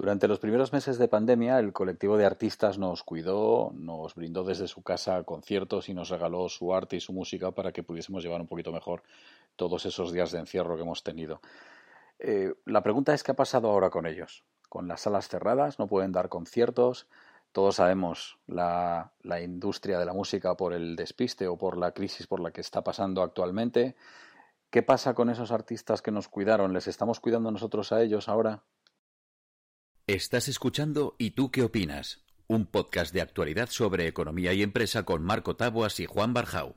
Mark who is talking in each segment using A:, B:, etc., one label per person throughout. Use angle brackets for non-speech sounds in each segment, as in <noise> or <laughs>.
A: Durante los primeros meses de pandemia, el colectivo de artistas nos cuidó, nos brindó desde su casa conciertos y nos regaló su arte y su música para que pudiésemos llevar un poquito mejor todos esos días de encierro que hemos tenido. Eh, la pregunta es qué ha pasado ahora con ellos. Con las salas cerradas, no pueden dar conciertos. Todos sabemos la, la industria de la música por el despiste o por la crisis por la que está pasando actualmente. ¿Qué pasa con esos artistas que nos cuidaron? ¿Les estamos cuidando nosotros a ellos ahora?
B: Estás escuchando ¿Y tú qué opinas? Un podcast de actualidad sobre economía y empresa con Marco Taboas y Juan Barjau.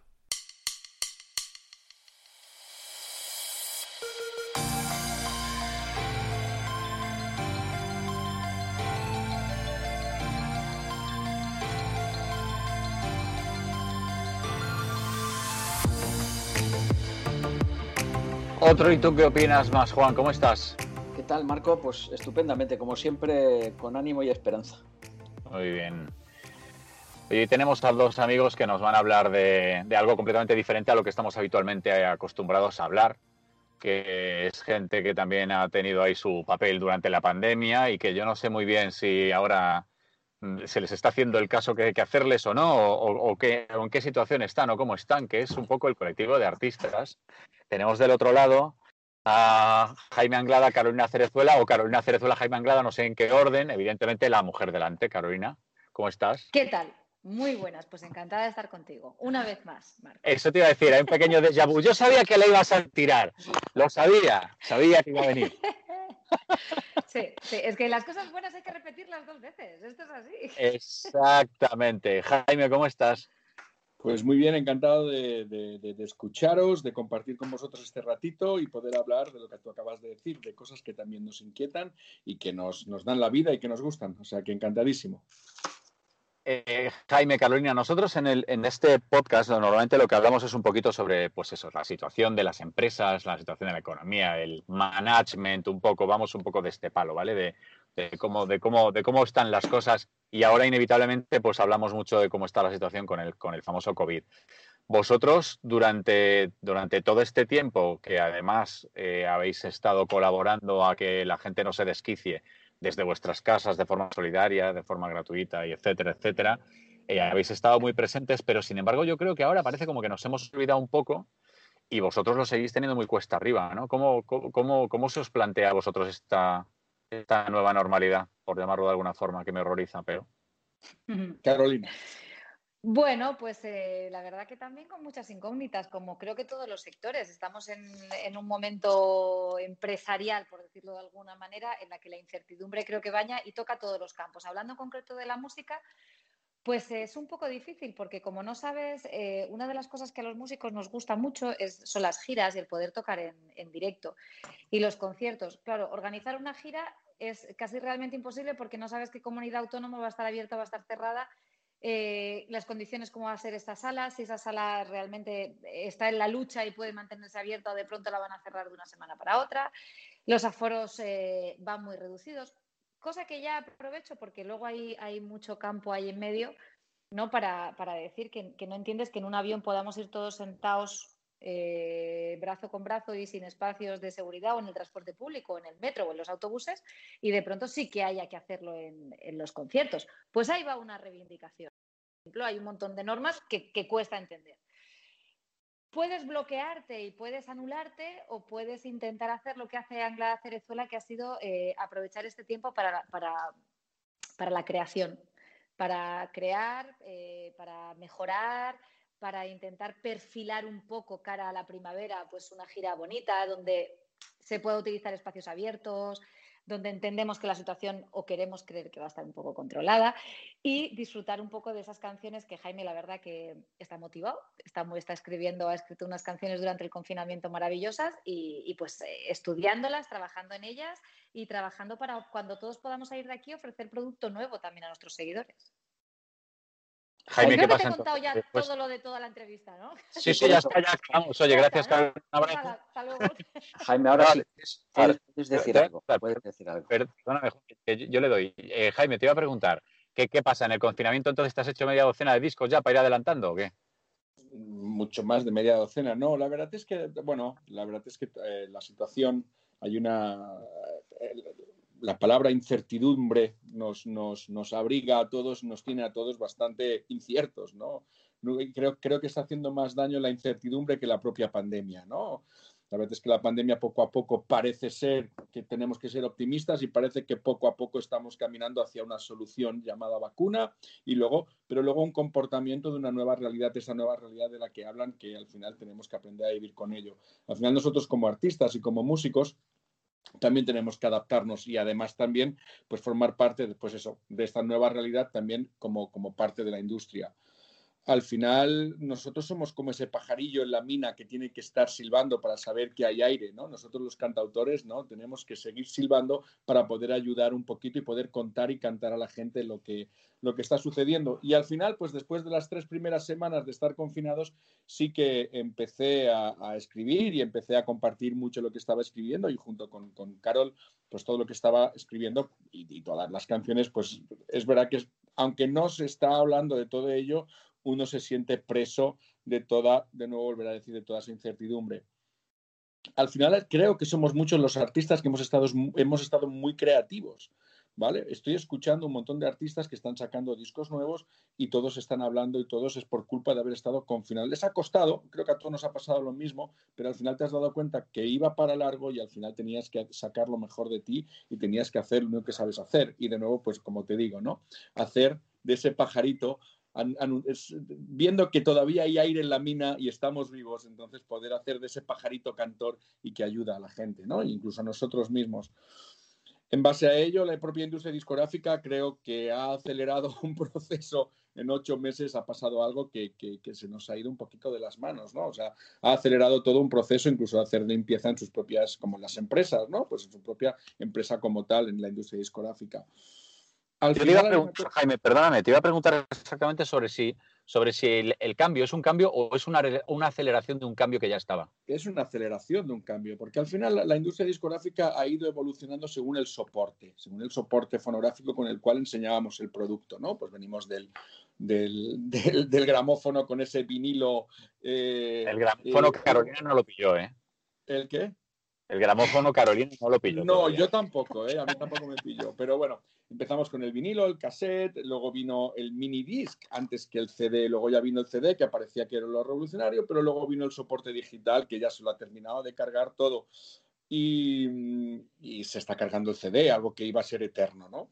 A: Otro, ¿y tú qué opinas más, Juan? ¿Cómo estás?
C: ¿Qué tal, Marco? Pues estupendamente, como siempre, con ánimo y esperanza.
A: Muy bien. Hoy tenemos a dos amigos que nos van a hablar de, algo completamente diferente a lo que estamos habitualmente acostumbrados a hablar, que es gente que también ha tenido ahí su papel durante la pandemia y que yo no sé muy bien si ahora mm, se les está haciendo el caso que hay que hacerles o no, o, en qué situación están o cómo están, que es un poco el colectivo de artistas. Tenemos del otro lado a Jaime Anglada, Carolina Cerezuela, o Carolina Cerezuela, Jaime Anglada, no sé en qué orden, evidentemente la mujer delante. Carolina, ¿cómo estás?
D: ¿Qué tal? Muy buenas, pues encantada de estar contigo. Una vez más, Marco.
A: Eso te iba a decir, hay un pequeño déjà vu. Yo sabía que le ibas a tirar, lo sabía, sabía que iba a venir. <laughs>
D: Sí, sí, es que las cosas buenas hay que repetirlas dos veces, esto es así.
A: Exactamente. Jaime, ¿cómo estás?
E: Pues muy bien, encantado de, escucharos, de compartir con vosotros este ratito y poder hablar de lo que tú acabas de decir, de cosas que también nos inquietan y que nos, dan la vida y que nos gustan. O sea que encantadísimo.
A: Eh, Jaime, Carolina, nosotros en, el, en este podcast normalmente lo que hablamos es un poquito sobre pues eso, la situación de las empresas, la situación de la economía, el management, un poco, vamos un poco de este palo, ¿vale? De, de cómo, de cómo, de cómo están las cosas y ahora inevitablemente pues hablamos mucho de cómo está la situación con el, con el famoso COVID. Vosotros durante, durante todo este tiempo que además eh, habéis estado colaborando a que la gente no se desquicie desde vuestras casas de forma solidaria, de forma gratuita y etcétera, etcétera, eh, habéis estado muy presentes, pero sin embargo yo creo que ahora parece como que nos hemos olvidado un poco y vosotros lo seguís teniendo muy cuesta arriba, ¿no? ¿Cómo, cómo, cómo se os plantea a vosotros esta, esta nueva normalidad, por llamarlo de alguna forma, que me horroriza, pero.
E: Carolina.
D: Bueno, pues eh, la verdad que también con muchas incógnitas, como creo que todos los sectores. Estamos en, en, un momento empresarial, por decirlo de alguna manera, en la que la incertidumbre creo que baña y toca todos los campos. Hablando en concreto de la música, pues es un poco difícil porque como no sabes, eh, una de las cosas que a los músicos nos gusta mucho es, son las giras y el poder tocar en, directo. Y los conciertos, claro, organizar una gira es casi realmente imposible porque no sabes qué comunidad autónoma va a estar abierta o va a estar cerrada, eh, las condiciones, cómo va a ser esta sala, si esa sala realmente está en la lucha y puede mantenerse abierta o de pronto la van a cerrar de una semana para otra. Los aforos eh, van muy reducidos cosa que ya aprovecho porque luego hay, hay mucho campo ahí en medio, ¿no? Para, decir que, no entiendes que en un avión podamos ir todos sentados eh, brazo con brazo y sin espacios de seguridad o en el transporte público, en el metro o en los autobuses, y de pronto sí que haya que hacerlo en, los conciertos. Pues ahí va una reivindicación. Por ejemplo, hay un montón de normas que, cuesta entender puedes bloquearte y puedes anularte o puedes intentar hacer lo que hace Angla Cerezuela, que ha sido eh, aprovechar este tiempo para, la creación, para crear, eh, para mejorar, para intentar perfilar un poco cara a la primavera, pues una gira bonita donde se pueda utilizar espacios abiertos, donde entendemos que la situación o queremos creer que va a estar un poco controlada y disfrutar un poco de esas canciones que Jaime, la verdad, que está motivado, está, está escribiendo, ha escrito unas canciones durante el confinamiento maravillosas y, y pues eh, estudiándolas, trabajando en ellas y trabajando para cuando todos podamos salir de aquí ofrecer producto nuevo también a nuestros seguidores.
A: Jaime, ¿qué
D: pasa?
A: te
D: he contado ya todo lo de toda la entrevista, ¿no?
A: Sí, sí, ya está, ya vamos. Oye, gracias, Carlos. Un
C: abrazo. <laughs> Jaime, ahora sí, puedes decir algo. Puedes decir algo.
A: Perdóname, yo le doy. Eh, Jaime, te iba a preguntar, ¿qué, ¿qué pasa? ¿En el confinamiento entonces te has hecho media docena de discos ya para ir adelantando o qué?
E: Mucho más de media docena. No, la verdad es que, bueno, la verdad es que eh, la situación, hay una... Eh, la palabra incertidumbre nos, nos, nos, abriga a todos, nos tiene a todos bastante inciertos, ¿no? Creo, creo que está haciendo más daño la incertidumbre que la propia pandemia, ¿no? La verdad es que la pandemia poco a poco parece ser que tenemos que ser optimistas y parece que poco a poco estamos caminando hacia una solución llamada vacuna y luego, pero luego un comportamiento de una nueva realidad, esa nueva realidad de la que hablan que al final tenemos que aprender a vivir con ello. Al final nosotros como artistas y como músicos también tenemos que adaptarnos y además también pues formar parte de, pues eso, de esta nueva realidad también como, como parte de la industria al final nosotros somos como ese pajarillo en la mina que tiene que estar silbando para saber que hay aire, ¿no? Nosotros los cantautores, ¿no? Tenemos que seguir silbando para poder ayudar un poquito y poder contar y cantar a la gente lo que, lo que está sucediendo. Y al final, pues después de las tres primeras semanas de estar confinados, sí que empecé a, escribir y empecé a compartir mucho lo que estaba escribiendo y junto con, Carol, pues todo lo que estaba escribiendo y, y todas las canciones, pues es verdad que aunque no se está hablando de todo ello, uno se siente preso de toda, de nuevo volver a decir, de toda esa incertidumbre. Al final creo que somos muchos los artistas que hemos estado, hemos estado muy creativos. ¿Vale? Estoy escuchando un montón de artistas que están sacando discos nuevos y todos están hablando y todos es por culpa de haber estado confinados. Les ha costado, creo que a todos nos ha pasado lo mismo, pero al final te has dado cuenta que iba para largo y al final tenías que sacar lo mejor de ti y tenías que hacer lo que sabes hacer. Y de nuevo, pues como te digo, ¿no? Hacer de ese pajarito viendo que todavía hay aire en la mina y estamos vivos, entonces poder hacer de ese pajarito cantor y que ayuda a la gente, ¿no? incluso a nosotros mismos. En base a ello, la propia industria discográfica creo que ha acelerado <laughs> un proceso en ocho meses, ha pasado algo que, que, se nos ha ido un poquito de las manos, ¿no? O sea, ha acelerado todo un proceso, incluso hacer limpieza en sus propias, como las empresas, ¿no? Pues en su propia empresa como tal, en la industria discográfica.
A: Jaime, perdóname, te iba a preguntar exactamente sobre si, sobre si el, cambio es un cambio o es una, aceleración de un cambio que ya estaba.
E: Es una aceleración de un cambio, porque al final la, industria discográfica ha ido evolucionando según el soporte, según el soporte fonográfico con el cual enseñábamos el producto, ¿no? Pues venimos del, del, <laughs> gramófono con ese vinilo.
A: Eh, el gramófono eh, Carolina no lo pilló, ¿eh?
E: ¿El qué?
A: El gramófono Carolina no lo pilló.
E: No, yo tampoco, ¿eh? a mí tampoco me pilló. Pero bueno, empezamos con el vinilo, el cassette, luego vino el mini disc antes que el CD, luego ya vino el CD que aparecía que era lo revolucionario, pero luego vino el soporte digital que ya se lo ha terminado de cargar todo. Y, y se está cargando el CD, algo que iba a ser eterno, ¿no?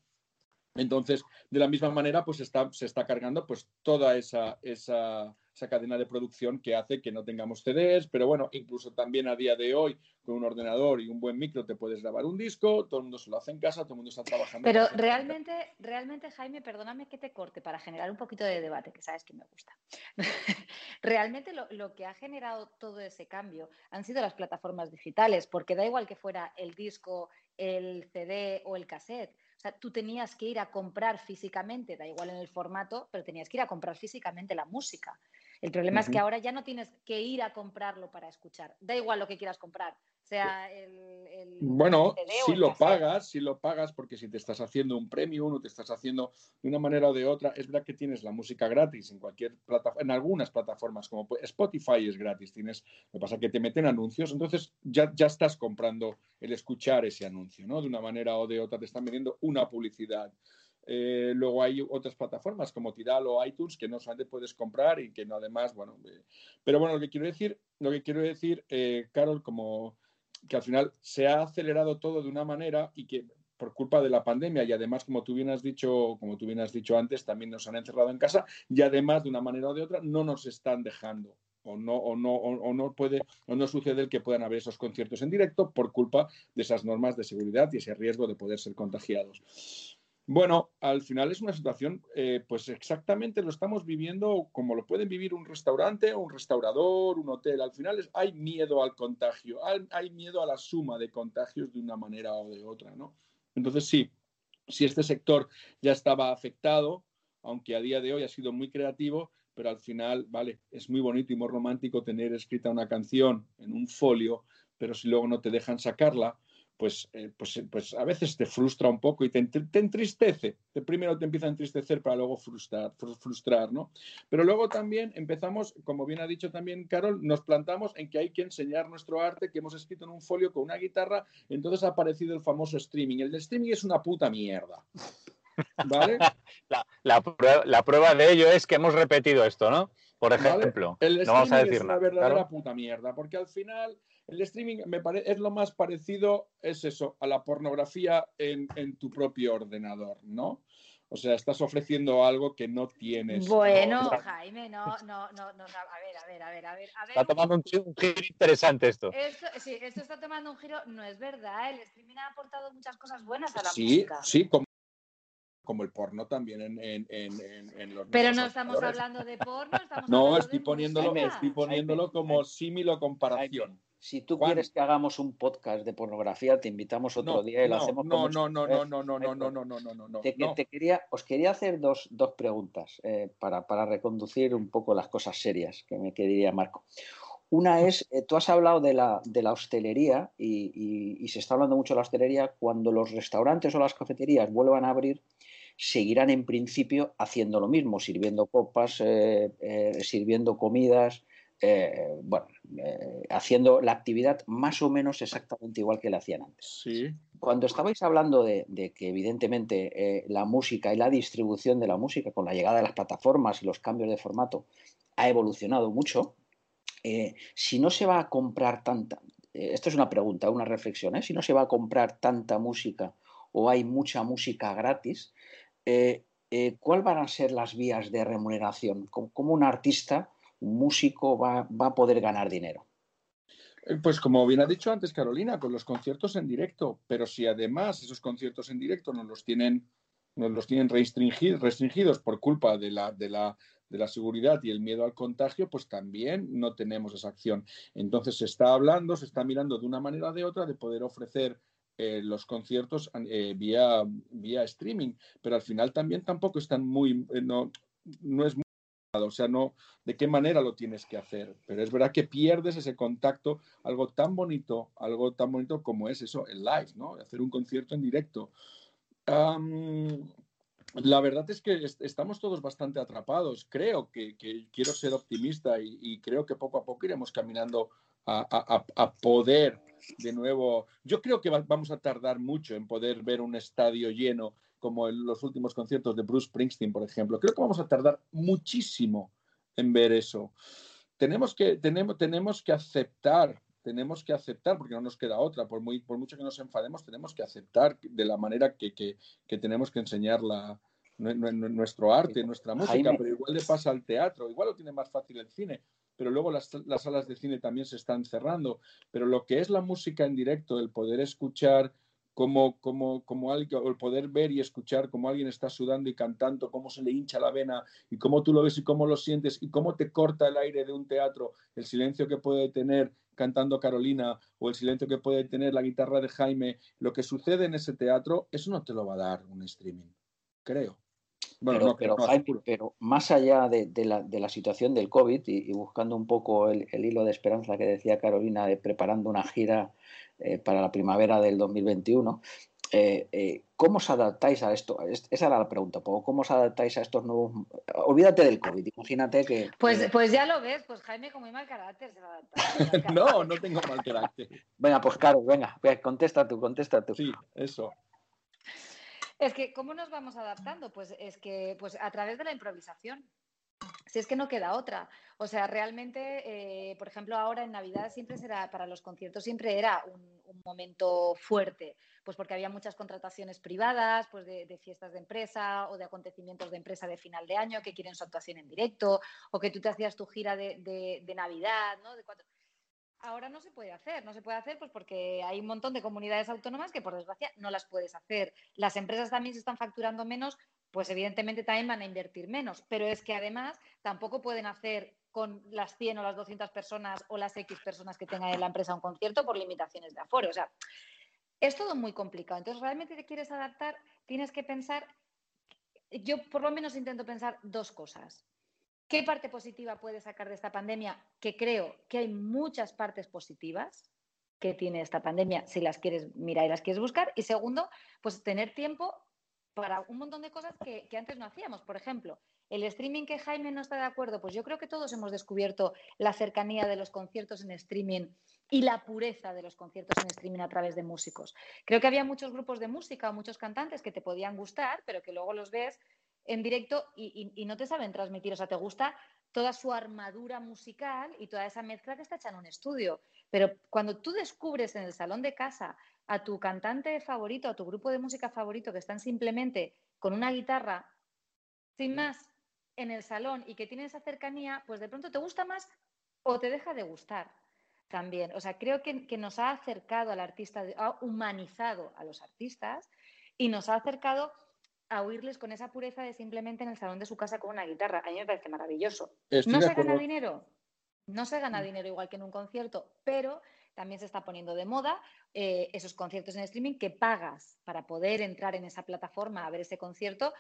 E: Entonces, de la misma manera, pues está, se está cargando pues toda esa, esa, esa cadena de producción que hace que no tengamos CDs, pero bueno, incluso también a día de hoy, con un ordenador y un buen micro te puedes grabar un disco, todo el mundo se lo hace en casa, todo el mundo está trabajando.
D: Pero realmente, realmente, Jaime, perdóname que te corte para generar un poquito de debate, que sabes que me gusta. <laughs> realmente lo, lo que ha generado todo ese cambio han sido las plataformas digitales, porque da igual que fuera el disco, el CD o el cassette. O sea, tú tenías que ir a comprar físicamente, da igual en el formato, pero tenías que ir a comprar físicamente la música. El problema es que ahora ya no tienes que ir a comprarlo para escuchar. Da igual lo que quieras comprar. Sea el,
E: bueno, si lo pagas, si lo pagas, porque si te estás haciendo un premium o te estás haciendo de una manera o de otra, es verdad que tienes la música gratis en cualquier plataforma, en algunas plataformas, como Spotify es gratis, tienes, lo que pasa es que te meten anuncios, entonces ya, ya estás comprando el escuchar ese anuncio, ¿no? De una manera o de otra te están vendiendo una publicidad. Eh, luego hay otras plataformas como Tidal o iTunes que no solamente puedes comprar y que no además, bueno, eh, pero bueno, lo que quiero decir, lo que quiero decir, eh, Carol, como que al final se ha acelerado todo de una manera y que por culpa de la pandemia y además, como tú bien has dicho, como tú bien has dicho antes, también nos han encerrado en casa y además de una manera o de otra no nos están dejando o no, o no, o no puede, o no sucede el que puedan haber esos conciertos en directo por culpa de esas normas de seguridad y ese riesgo de poder ser contagiados. Bueno, al final es una situación, eh, pues exactamente lo estamos viviendo como lo pueden vivir un restaurante, un restaurador, un hotel. Al final hay miedo al contagio, hay, miedo a la suma de contagios de una manera o de otra, ¿no? Entonces sí, si este sector ya estaba afectado, aunque a día de hoy ha sido muy creativo, pero al final, vale, es muy bonito y muy romántico tener escrita una canción en un folio, pero si luego no te dejan sacarla, pues, eh, pues, eh, pues a veces te frustra un poco y te, entristece. primero te empieza a entristecer para luego frustrar, frustrar, ¿no? Pero luego también empezamos, como bien ha dicho también Carol, nos plantamos en que hay que enseñar nuestro arte que hemos escrito en un folio con una guitarra, entonces ha aparecido el famoso streaming. El de streaming es una puta mierda. ¿Vale? <laughs>
A: La, prueba, de ello es que hemos repetido esto, ¿no? Por ejemplo,
E: el no vamos a decir es una verdadera puta mierda, porque al final el streaming me es lo más parecido, es eso, a la pornografía en, tu propio ordenador, ¿no? O sea, estás ofreciendo algo que no tienes.
D: Bueno, Jaime, no, no, no, no, a ver, a ver, a ver, a ver.
A: Está tomando un, giro interesante esto.
D: Sí, esto está tomando un giro, no es verdad, el streaming ha aportado muchas cosas buenas a la
E: sí,
D: música.
E: Sí, como como el porno también en, en, en, en los
D: Pero no estamos hablando de porno, estamos
E: No,
D: estoy
E: poniéndolo, estoy poniéndolo como símilo comparación.
C: Si tú quieres que hagamos un podcast de pornografía, te invitamos otro día y lo hacemos
E: no, no, no, no, no, no, no, no, no, no, no, no,
C: te, te quería, os quería hacer dos, dos preguntas eh, para, para, reconducir un poco las cosas serias que me quería Marco. Una es, eh, tú has hablado de la, de la hostelería y, y, y, se está hablando mucho de la hostelería. Cuando los restaurantes o las cafeterías vuelvan a abrir, seguirán en principio haciendo lo mismo, sirviendo copas, eh, sirviendo comidas, eh, bueno, haciendo la actividad más o menos exactamente igual que la hacían antes. Cuando estabais hablando de, que evidentemente la música y la distribución de la música con la llegada de las plataformas y los cambios de formato ha evolucionado mucho, si no se va a comprar tanta, esto es una pregunta, una reflexión, si no se va a comprar tanta música o hay mucha música gratis, eh, eh, ¿cuáles van a ser las vías de remuneración? ¿Cómo, un artista, músico va, a poder ganar dinero?
E: Eh, pues como bien ha dicho antes Carolina, con los conciertos en directo, pero si además esos conciertos en directo nos los tienen, los tienen restringidos, restringidos por culpa de la, de, la, de la seguridad y el miedo al contagio, pues también no tenemos esa acción. Entonces se está hablando, se está mirando de una manera o de otra de poder ofrecer eh, los conciertos eh, vía, vía streaming, pero al final también tampoco están muy, no, no es o sea, no, de qué manera lo tienes que hacer, pero es verdad que pierdes ese contacto, algo tan bonito, algo tan bonito como es eso, el live, ¿no? Hacer un concierto en directo. la verdad es que estamos todos bastante atrapados. Creo que, quiero ser optimista y, creo que poco a poco iremos caminando a, a poder de nuevo. Yo creo que vamos a tardar mucho en poder ver un estadio lleno como en los últimos conciertos de Bruce Springsteen, por ejemplo. Creo que vamos a tardar muchísimo en ver eso. Tenemos que, tenemos, tenemos que aceptar, tenemos que aceptar, porque no nos queda otra, por, muy, por mucho que nos enfademos, tenemos que aceptar de la manera que, que, tenemos que enseñar la, nuestro arte, nuestra música, pero igual le pasa al teatro, igual lo tiene más fácil el cine pero luego las, salas de cine también se están cerrando. Pero lo que es la música en directo, el poder escuchar como, como, como alguien, el poder ver y escuchar cómo alguien está sudando y cantando, cómo se le hincha la vena y cómo tú lo ves y cómo lo sientes y cómo te corta el aire de un teatro, el silencio que puede tener cantando Carolina o el silencio que puede tener la guitarra de Jaime, lo que sucede en ese teatro, eso no te lo va a dar un streaming, creo
C: pero, pero, más allá de, la, situación del COVID y, buscando un poco el, hilo de esperanza que decía Carolina de preparando una gira eh, para la primavera del 2021, eh, eh, ¿cómo os adaptáis a esto? Esa era la pregunta, ¿cómo os adaptáis a estos nuevos... Olvídate del COVID, imagínate que...
D: Pues, pues ya lo ves, pues Jaime con muy mal carácter se va a adaptar. <laughs>
E: no, no tengo mal carácter.
C: Venga, pues claro, venga, contesta tú, contesta tú.
E: Sí, eso.
D: Es que, ¿cómo nos vamos adaptando? Pues es que, pues a través de la improvisación. Si es que no queda otra. O sea, realmente, eh, por ejemplo, ahora en Navidad siempre será, para los conciertos siempre era un, momento fuerte, pues porque había muchas contrataciones privadas, pues de, fiestas de empresa o de acontecimientos de empresa de final de año que quieren su actuación en directo, o que tú te hacías tu gira de, de Navidad, ¿no? De cuatro ahora no se puede hacer. No se puede hacer pues porque hay un montón de comunidades autónomas que por desgracia no las puedes hacer. Las empresas también se están facturando menos, pues evidentemente también van a invertir menos. Pero es que además tampoco pueden hacer con las 100 o las 200 personas o las X personas que tenga en la empresa un concierto por limitaciones de aforo. O sea, es todo muy complicado. Entonces, realmente te quieres adaptar, tienes que pensar, yo por lo menos intento pensar dos cosas. ¿Qué parte positiva puede sacar de esta pandemia? Que creo que hay muchas partes positivas. que tiene esta pandemia, si las quieres mirar y las quieres buscar. Y segundo, pues tener tiempo para un montón de cosas que, antes no hacíamos. Por ejemplo, el streaming que Jaime no está de acuerdo, pues yo creo que todos hemos descubierto la cercanía de los conciertos en streaming y la pureza de los conciertos en streaming a través de músicos. Creo que había muchos grupos de música o muchos cantantes que te podían gustar, pero que luego los ves en directo y, y no te saben transmitir. O sea, te gusta toda su armadura musical y toda esa mezcla que está hecha en un estudio. Pero cuando tú descubres en el salón de casa a tu cantante favorito, a tu grupo de música favorito, que están simplemente con una guitarra, sin más, en el salón y que tienen esa cercanía, pues de pronto te gusta más o te deja de gustar también. O sea, creo que, nos ha acercado al artista, ha humanizado a los artistas y nos ha acercado a oírles con esa pureza de simplemente en el salón de su casa con una guitarra. A mí me parece maravilloso. ¿No se gana dinero? No se gana dinero igual que en un concierto, pero también se está poniendo de moda eh, esos conciertos en streaming que pagas para poder entrar en esa plataforma a ver ese concierto.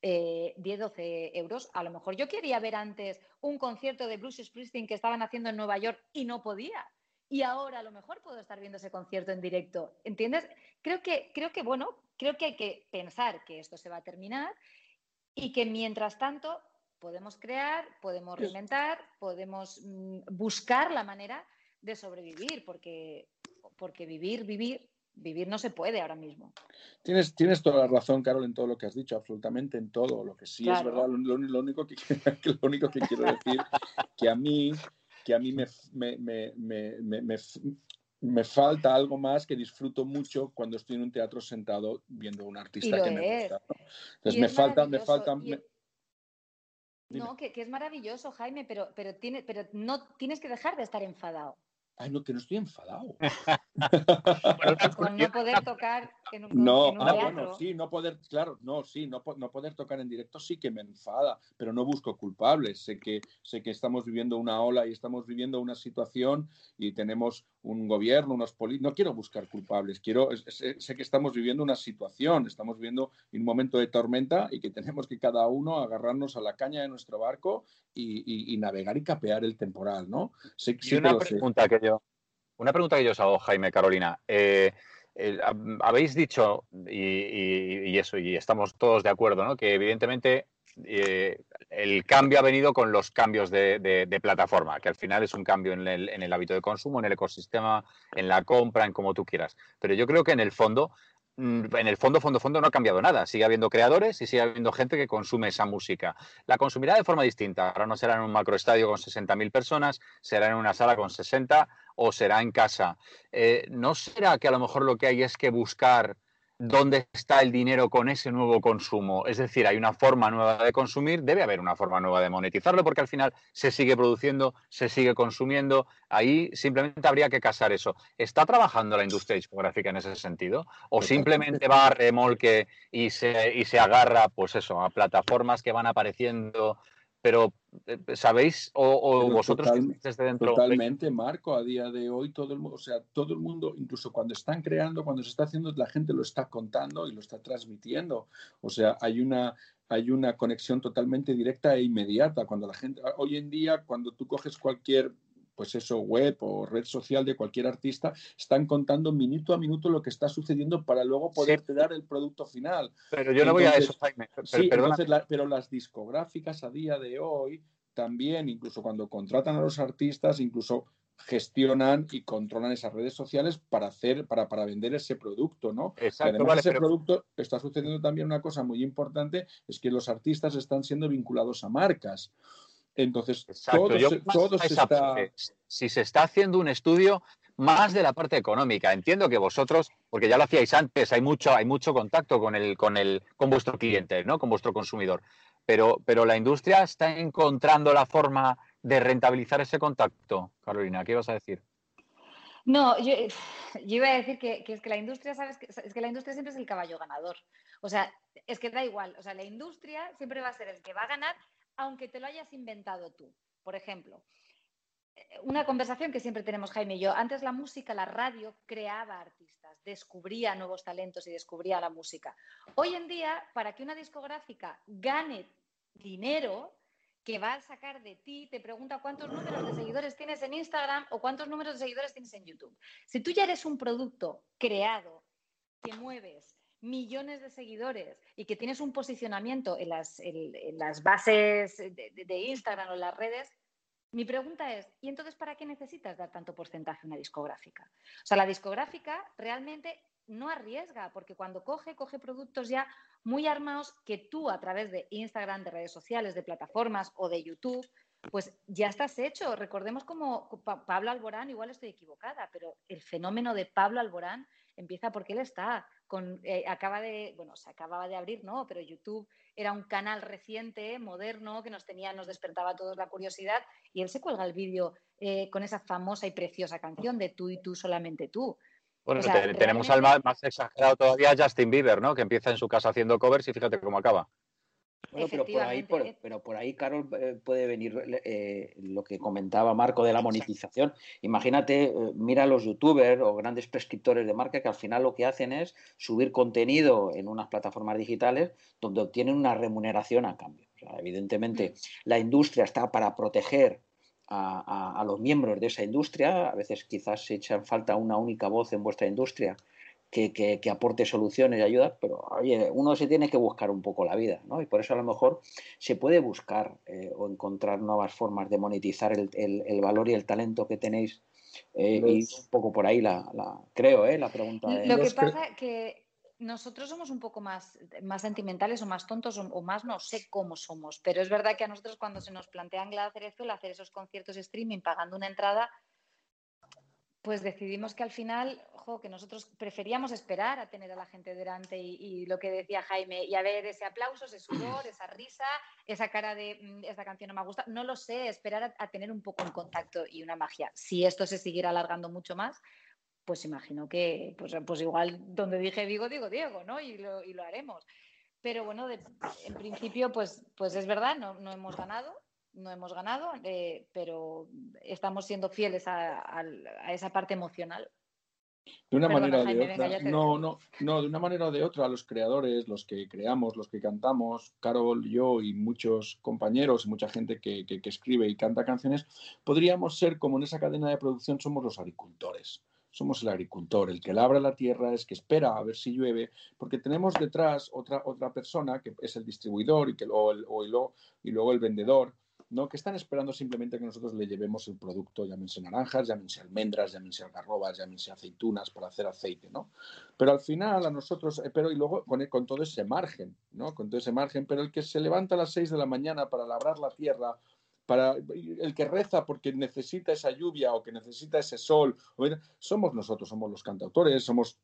D: Eh, 10, 12 euros. A lo mejor yo quería ver antes un concierto de Bruce Springsteen que estaban haciendo en Nueva York y no podía. Y ahora a lo mejor puedo estar viendo ese concierto en directo. ¿Entiendes? Creo que, creo que, bueno, creo que hay que pensar que esto se va a terminar y que mientras tanto podemos crear, podemos reinventar, podemos mm, buscar la manera de sobrevivir, porque, porque vivir, vivir, vivir no se puede ahora mismo.
E: Tienes, tienes toda la razón, Carol, en todo lo que has dicho, absolutamente en todo. Lo que sí es verdad, lo, único <laughs> que, lo único que quiero decir, que a mí, que a mí me, me, me, me falta algo más que disfruto mucho cuando estoy en un teatro sentado viendo a un artista que me gusta. Entonces me falta, me falta.
D: No, que, es maravilloso, Jaime, pero, pero, tiene, pero no tienes que dejar de estar enfadado.
E: Ay, no, que no estoy enfadado. <laughs>
D: Con no poder tocar en un,
E: no, ah, bueno, sí, no poder, claro, no, sí, no, no, poder tocar en directo sí que me enfada, pero no busco culpables. Sé que, sé que estamos viviendo una ola y estamos viviendo una situación y tenemos un gobierno, unos políticos. No quiero buscar culpables, quiero, sé, que estamos viviendo una situación, estamos viviendo un momento de tormenta y que tenemos que cada uno agarrarnos a la caña de nuestro barco y, navegar y capear el temporal, ¿no?
A: y una pregunta que yo, una pregunta que yo os hago, Jaime, Carolina. Eh, habéis dicho, y, eso, y estamos todos de acuerdo, ¿no? que evidentemente eh, el cambio ha venido con los cambios de, plataforma, que al final es un cambio en el, en el, hábito de consumo, en el ecosistema, en la compra, en como tú quieras. Pero yo creo que en el fondo en el fondo, fondo, fondo no ha cambiado nada. Sigue habiendo creadores y sigue habiendo gente que consume esa música. La consumirá de forma distinta. Ahora no será en un macroestadio con 60.000 personas, será en una sala con 60 o será en casa. Eh, ¿No será que a lo mejor lo que hay es que buscar dónde está el dinero con ese nuevo consumo. Es decir, hay una forma nueva de consumir, debe haber una forma nueva de monetizarlo porque al final se sigue produciendo, se sigue consumiendo. Ahí simplemente habría que casar eso. ¿Está trabajando la industria discográfica en ese sentido? ¿O simplemente va a remolque y se, y se agarra, pues eso, a plataformas que van apareciendo pero eh, ¿sabéis o, vosotros
E: desde dentro? Totalmente, Marco, a día de hoy todo el mundo, o sea, todo el mundo, incluso cuando están creando, cuando se está haciendo, la gente lo está contando y lo está transmitiendo. O sea, hay una, hay una conexión totalmente directa e inmediata. Cuando la gente, hoy en día, cuando tú coges cualquier pues eso, web o red social de cualquier artista, están contando minuto a minuto lo que está sucediendo para luego poderte dar el producto final.
A: Pero yo no voy a eso, Jaime.
E: sí, pero las discográficas a día de hoy también, incluso cuando contratan a los artistas, incluso gestionan y controlan esas redes sociales para hacer, para, para vender ese producto, ¿no?
A: Exacto,
E: además ese producto está sucediendo también una cosa muy importante, es que los artistas están siendo vinculados a marcas. Entonces, todo,
A: Si se está haciendo un estudio más de la parte económica, entiendo que vosotros, porque ya lo hacíais antes, hay mucho, hay mucho contacto con el, con el, con vuestro cliente, ¿no? Con vuestro consumidor. Pero, pero la industria está encontrando la forma de rentabilizar ese contacto. Carolina, ¿qué ibas a decir?
D: No, yo, iba a decir que, es que la industria, ¿sabes? es que la industria siempre es el caballo ganador. O sea, es que da igual. O sea, la industria siempre va a ser el que va a ganar aunque te lo hayas inventado tú. Por ejemplo, eh, una conversación que siempre tenemos Jaime y yo. Antes la música, la radio creaba artistas, descubría nuevos talentos y descubría la música. Hoy en día, para que una discográfica gane dinero, que va a sacar de ti, te pregunta cuántos números de seguidores tienes en Instagram o cuántos números de seguidores tienes en YouTube. Si tú ya eres un producto creado, que mueves millones de seguidores y que tienes un posicionamiento en las, bases de, Instagram o en las redes, mi pregunta es, ¿y entonces para qué necesitas dar tanto porcentaje a una discográfica? O sea, la discográfica realmente no arriesga, porque cuando coge, coge productos ya muy armados que tú a través de Instagram, de redes sociales, de plataformas o de YouTube, pues ya estás hecho. Recordemos como Pablo Alborán, igual estoy equivocada, pero el fenómeno de Pablo Alborán empieza porque él está con, eh, acaba de, bueno, se acababa de abrir, ¿no? Pero YouTube era un canal reciente, moderno, que nos tenía, nos despertaba a todos la curiosidad y él se cuelga el vídeo eh, con esa famosa y preciosa canción de tú y tú, solamente tú.
A: Bueno, tenemos al más, más, exagerado todavía Justin Bieber, ¿no? Que empieza en su casa haciendo covers y fíjate cómo acaba.
C: Bueno, pero por ahí, pero por ahí, Carol, eh, puede venir eh, lo que comentaba Marco de la monetización. Imagínate, eh, mira a los youtubers o grandes prescriptores de marca que al final lo que hacen es subir contenido en unas plataformas digitales donde obtienen una remuneración a cambio. evidentemente, mm. la industria está para proteger a, a, los miembros de esa industria. A veces quizás se echan falta una única voz en vuestra industria que, aporte soluciones y ayuda, pero oye, uno se tiene que buscar un poco la vida, ¿no? Y por eso a lo mejor se puede buscar eh, o encontrar nuevas formas de monetizar el, valor y el talento que tenéis. Eh, y un poco por ahí la, creo, ¿eh? La pregunta.
D: Lo que pasa es que nosotros somos un poco más, más sentimentales o más tontos o, más no sé cómo somos, pero es verdad que a nosotros cuando se nos plantean hacer esto, el hacer esos conciertos streaming pagando una entrada, pues decidimos que al final, ojo, que nosotros preferíamos esperar a tener a la gente delante y, lo que decía Jaime, y a ver ese aplauso, ese sudor, esa risa, esa cara de mm, esta canción no me gusta. No lo sé, esperar a, tener un poco un contacto y una magia. Si esto se siguiera alargando mucho más, pues imagino que, pues, pues igual donde dije digo, digo Diego, ¿no? Y lo, y lo haremos. Pero bueno, en principio, pues, pues es verdad, no, no hemos ganado, no hemos ganado, eh, pero estamos siendo fieles a, esa parte emocional.
E: De una manera o de otra, no, no, no, de una manera o de otra, los creadores, los que creamos, los que cantamos, Carol, yo y muchos compañeros y mucha gente que, escribe y canta canciones, podríamos ser como en esa cadena de producción somos los agricultores. Somos el agricultor, el que labra la tierra, es que espera a ver si llueve, porque tenemos detrás otra, otra persona que es el distribuidor y, que, o, y luego el vendedor, ¿no? que están esperando simplemente que nosotros le llevemos el producto, llámense naranjas, llámense almendras, llámense algarrobas, llámense aceitunas para hacer aceite, ¿no? Pero al final a nosotros, eh, pero y luego con, con, todo ese margen, ¿no? Con todo ese margen, pero el que se levanta a las 6 de la mañana para labrar la tierra, para el que reza porque necesita esa lluvia o que necesita ese sol, somos nosotros, somos los cantautores, somos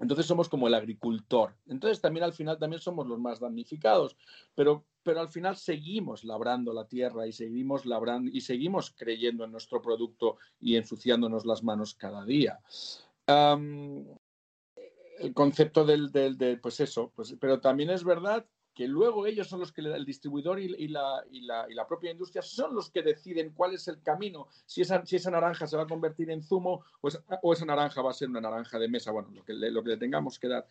E: entonces somos como el agricultor. Entonces también al final también somos los más damnificados, pero, pero al final seguimos labrando la tierra y seguimos labrando y seguimos creyendo en nuestro producto y ensuciándonos las manos cada día. el concepto del, del, del, pues eso, pues, pero también es verdad que luego ellos son los que el distribuidor y, la, y, la, y, la, propia industria son los que deciden cuál es el camino, si esa, si esa naranja se va a convertir en zumo o esa, naranja va a ser una naranja de mesa, bueno, lo que le, lo que le tengamos que dar.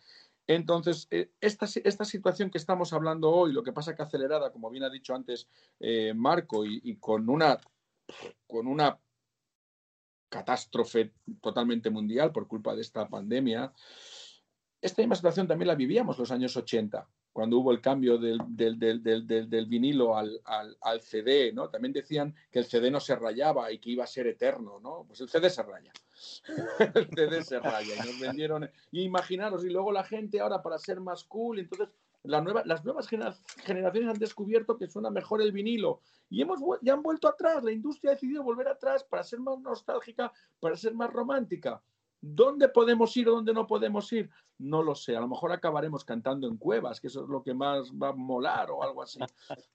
E: Entonces, eh, esta, esta, situación que estamos hablando hoy, lo que pasa que acelerada, como bien ha dicho antes eh, Marco, y, con una, con una catástrofe totalmente mundial por culpa de esta pandemia, esta misma situación también la vivíamos los años 80 cuando hubo el cambio del, del, vinilo al, al, CD, ¿no? También decían que el CD no se rayaba y que iba a ser eterno, ¿no? Pues el CD se raya. <laughs> el CD se raya. Y nos vendieron... Y imaginaros, y luego la gente ahora para ser más cool, entonces la nueva, las nuevas generaciones han descubierto que suena mejor el vinilo y hemos, ya han vuelto atrás. La industria ha decidido volver atrás para ser más nostálgica, para ser más romántica. ¿Dónde podemos ir o dónde no podemos ir? No lo sé. A lo mejor acabaremos cantando en cuevas, que eso es lo que más va a molar o algo así.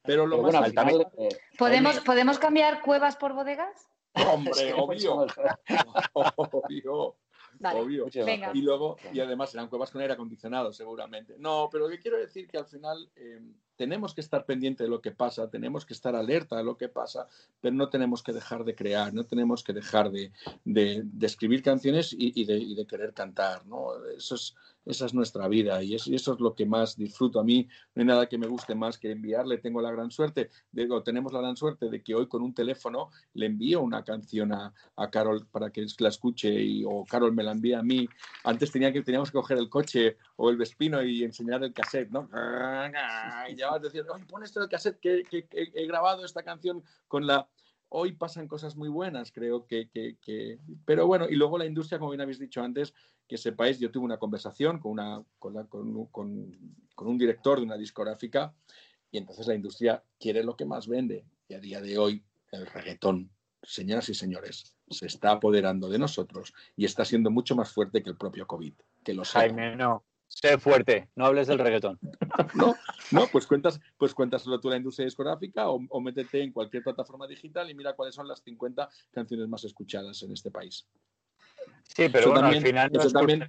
E: Pero lo más
D: eh, <laughs> ¿Podemos, ¿Podemos cambiar cuevas por bodegas?
E: Hombre, obvio. <laughs> obvio. Obvio. Y luego, y además serán cuevas con aire acondicionado, seguramente. No, pero lo que quiero decir que al final eh, tenemos que estar pendiente de lo que pasa, tenemos que estar alerta de lo que pasa, pero no tenemos que dejar de crear, no tenemos que dejar de, escribir canciones y, de, querer cantar. ¿no? Eso es, esa es nuestra vida y eso, es lo que más disfruto. A mí no hay nada que me guste más que enviarle. Tengo la gran suerte, digo, tenemos la gran suerte de que hoy con un teléfono le envío una canción a, Carol para que la escuche y, o Carol me la envía a mí. Antes tenía que, teníamos que coger el coche o el Vespino y enseñar el cassette, ¿no? Y ya vas a decir, pon esto en el cassette que, que he grabado esta canción con la hoy pasan cosas muy buenas, creo que, Pero bueno, y luego la industria, como bien habéis dicho antes, que sepáis, yo tuve una conversación con, una, con, un director de una discográfica y entonces la industria quiere lo que más vende. Y a día de hoy, el reggaetón, señoras y señores, se está apoderando de nosotros y está siendo mucho más fuerte que el propio COVID. Que lo
A: Jaime, no. Sé fuerte, no hables del reggaetón. <laughs>
E: no, no, pues cuentas, pues cuéntaselo tú la industria discográfica o, métete en cualquier plataforma digital y mira cuáles son las 50 canciones más escuchadas en este país.
A: Sí, pero bueno, al final
E: eso, también,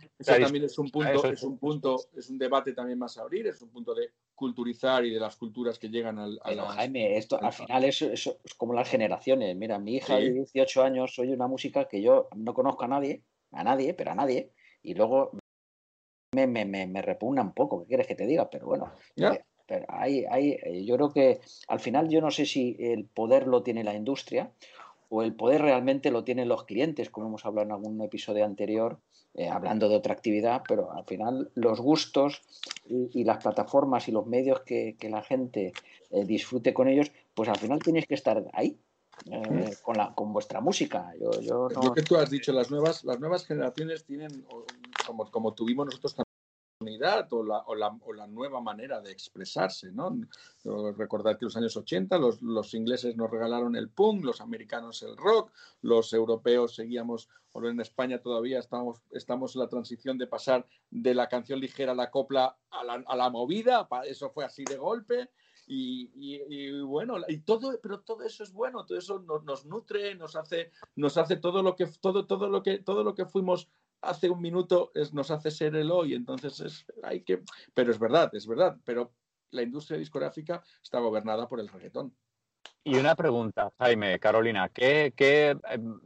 E: es un punto, es un punto, es un debate también más a abrir, es un punto de culturizar y de las culturas que llegan al.
C: A Jaime, esto al final es, es, como las generaciones. Mira, mi hija de 18 años oye una música que yo no conozco a nadie, a nadie, pero a nadie, y luego me, me, me, repugna un poco, ¿qué quieres que te diga? Pero bueno, eh, pero hay, hay, eh, yo creo que al final yo no sé si el poder lo tiene la industria o el poder realmente lo tienen los clientes, como hemos hablado en algún episodio anterior, eh, hablando de otra actividad, pero al final los gustos y, las plataformas y los medios que, la gente disfrute con ellos, pues al final tienes que estar ahí, con, la, con vuestra música. Yo, yo
E: Lo que tú has dicho, las nuevas, las nuevas generaciones tienen como, como tuvimos nosotros unidad o la, o, la, o la, nueva manera de expresarse. ¿no? Recordad que en los años 80 los, los, ingleses nos regalaron el punk, los americanos el rock, los europeos seguíamos, o en España todavía estamos, estamos en la transición de pasar de la canción ligera a la copla a la, a la movida, eso fue así de golpe. Y, y, bueno, y todo, pero todo eso es bueno, todo eso nos, nos, nutre, nos hace, nos hace todo lo que, todo, todo lo que, todo lo que fuimos hace un minuto nos hace ser el hoy, entonces es, hay que, pero es verdad, es verdad, pero la industria discográfica está gobernada por el reggaetón.
A: Y una pregunta, Jaime, Carolina, que, em,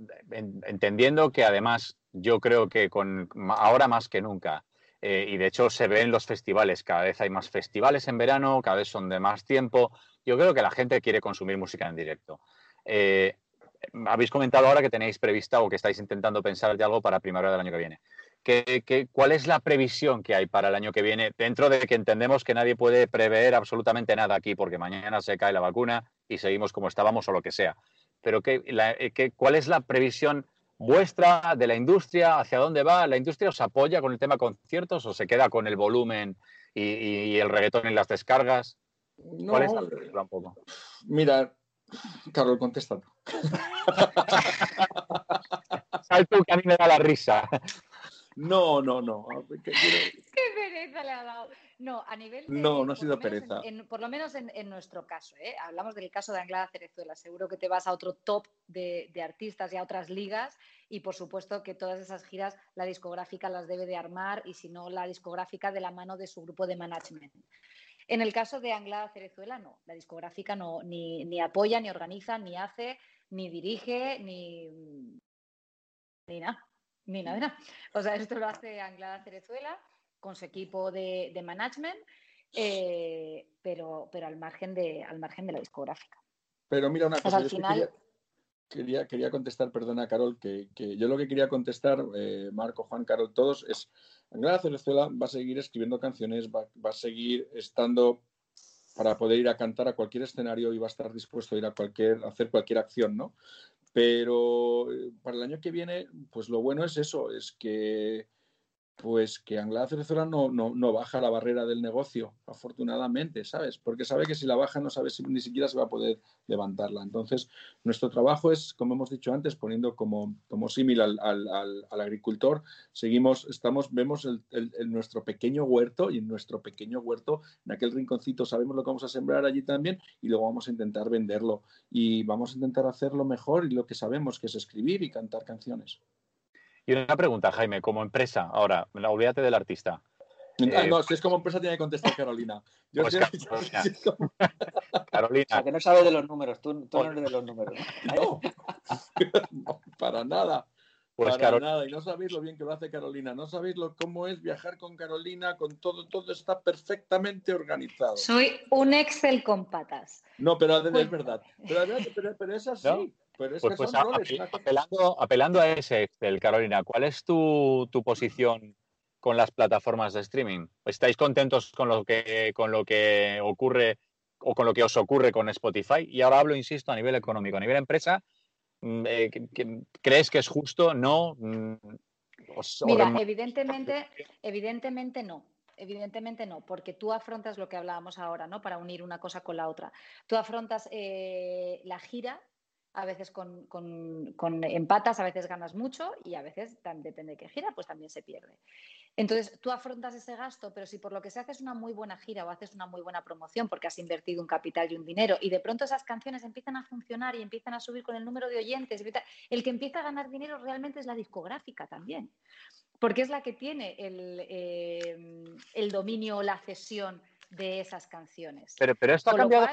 A: entendiendo que además yo creo que con ahora más que nunca, eh, y de hecho se ve en los festivales, cada vez hay más festivales en verano, cada vez son de más tiempo, yo creo que la gente quiere consumir música en directo. Eh, habéis comentado ahora que tenéis prevista o que estáis intentando pensar de algo para primavera del año que viene. ¿Qué, cuál es la previsión que hay para el año que viene? Dentro de que entendemos que nadie puede prever absolutamente nada aquí, porque mañana se cae la vacuna y seguimos como estábamos o lo que sea. Pero ¿qué, eh, ¿cuál es la previsión vuestra de la industria? ¿Hacia dónde va? ¿La industria os apoya con el tema conciertos o se queda con el volumen y, el reggaetón en las descargas? ¿Cuál es la previsión un poco?
E: Mira, Carlos, contesta tú.
A: tú que a mí me da la risa.
E: No, no, no.
D: Qué, pereza le ha dado. No, a nivel.
E: no, no ha sido pereza.
D: por lo menos en, nuestro caso, ¿eh? hablamos del caso de Anglada Cerezuela. Seguro que te vas a otro top de, de, artistas y a otras ligas. Y por supuesto que todas esas giras la discográfica las debe de armar y si no, la discográfica de la mano de su grupo de management. En el caso de Anglada Cerezuela, no. La discográfica no, ni, ni apoya, ni organiza, ni hace, ni dirige, ni, ni nada. Ni nada, nada. O sea, esto lo hace Anglada Cerezuela con su equipo de, de management, eh, pero, pero al, margen de, al margen de la discográfica.
E: Pero mira una cosa, quería, quería, contestar, perdona Carol, que, que, yo lo que quería contestar, eh, Marco, Juan, Carol, todos, es Anglada Cerezuela va a seguir escribiendo canciones, va, a seguir estando para poder ir a cantar a cualquier escenario y va a estar dispuesto a ir a cualquier, a hacer cualquier acción, ¿no? Pero eh, para el año que viene, pues lo bueno es eso, es que pues que Anglada Cerezuela no, no, baja la barrera del negocio, afortunadamente, ¿sabes? Porque sabe que si la baja no sabe si ni siquiera se va a poder levantarla. Entonces, nuestro trabajo es, como hemos dicho antes, poniendo como, como símil al, agricultor, seguimos, estamos, vemos el, nuestro pequeño huerto y en nuestro pequeño huerto, en aquel rinconcito, sabemos lo que vamos a sembrar allí también y luego vamos a intentar venderlo y vamos a intentar hacerlo mejor y lo que sabemos, que es escribir y cantar canciones.
A: Y una pregunta, Jaime, como empresa, ahora, olvídate del artista.
E: Ah, no, si es como empresa tiene que contestar Carolina.
A: Pues <laughs> Carolina.
C: que no sabe de los números, tú, no eres de los números.
E: No, <laughs> <laughs> para nada. Pues Para nada, y no sabéis lo bien que lo hace Carolina, no sabéis lo, cómo es viajar con Carolina, con todo, todo está perfectamente organizado.
D: Soy un Excel con patas.
E: No, pero es verdad. Pero, es así. Pero es pues, que
A: pues apelando, apelando, a ese Excel, Carolina, ¿cuál es tu, tu, posición con las plataformas de streaming? ¿Estáis contentos con lo que, con lo que ocurre o con lo que os ocurre con Spotify? Y ahora hablo, insisto, a nivel económico, a nivel empresa Mm, eh, ¿Crees que es justo? ¿No? Mm,
D: Mira, evidentemente, evidentemente no. Evidentemente no, porque tú afrontas lo que hablábamos ahora, ¿no? Para unir una cosa con la otra. Tú afrontas eh, la gira a veces con, empatas, a veces ganas mucho y a veces, depende de qué gira, pues también se pierde. Entonces, tú afrontas ese gasto, pero si por lo que se hace es una muy buena gira o haces una muy buena promoción porque has invertido un capital y un dinero y de pronto esas canciones empiezan a funcionar y empiezan a subir con el número de oyentes, el que empieza a ganar dinero realmente es la discográfica también, porque es la que tiene el, eh, dominio o la cesión de esas canciones.
A: Pero, pero esto ha cambiado...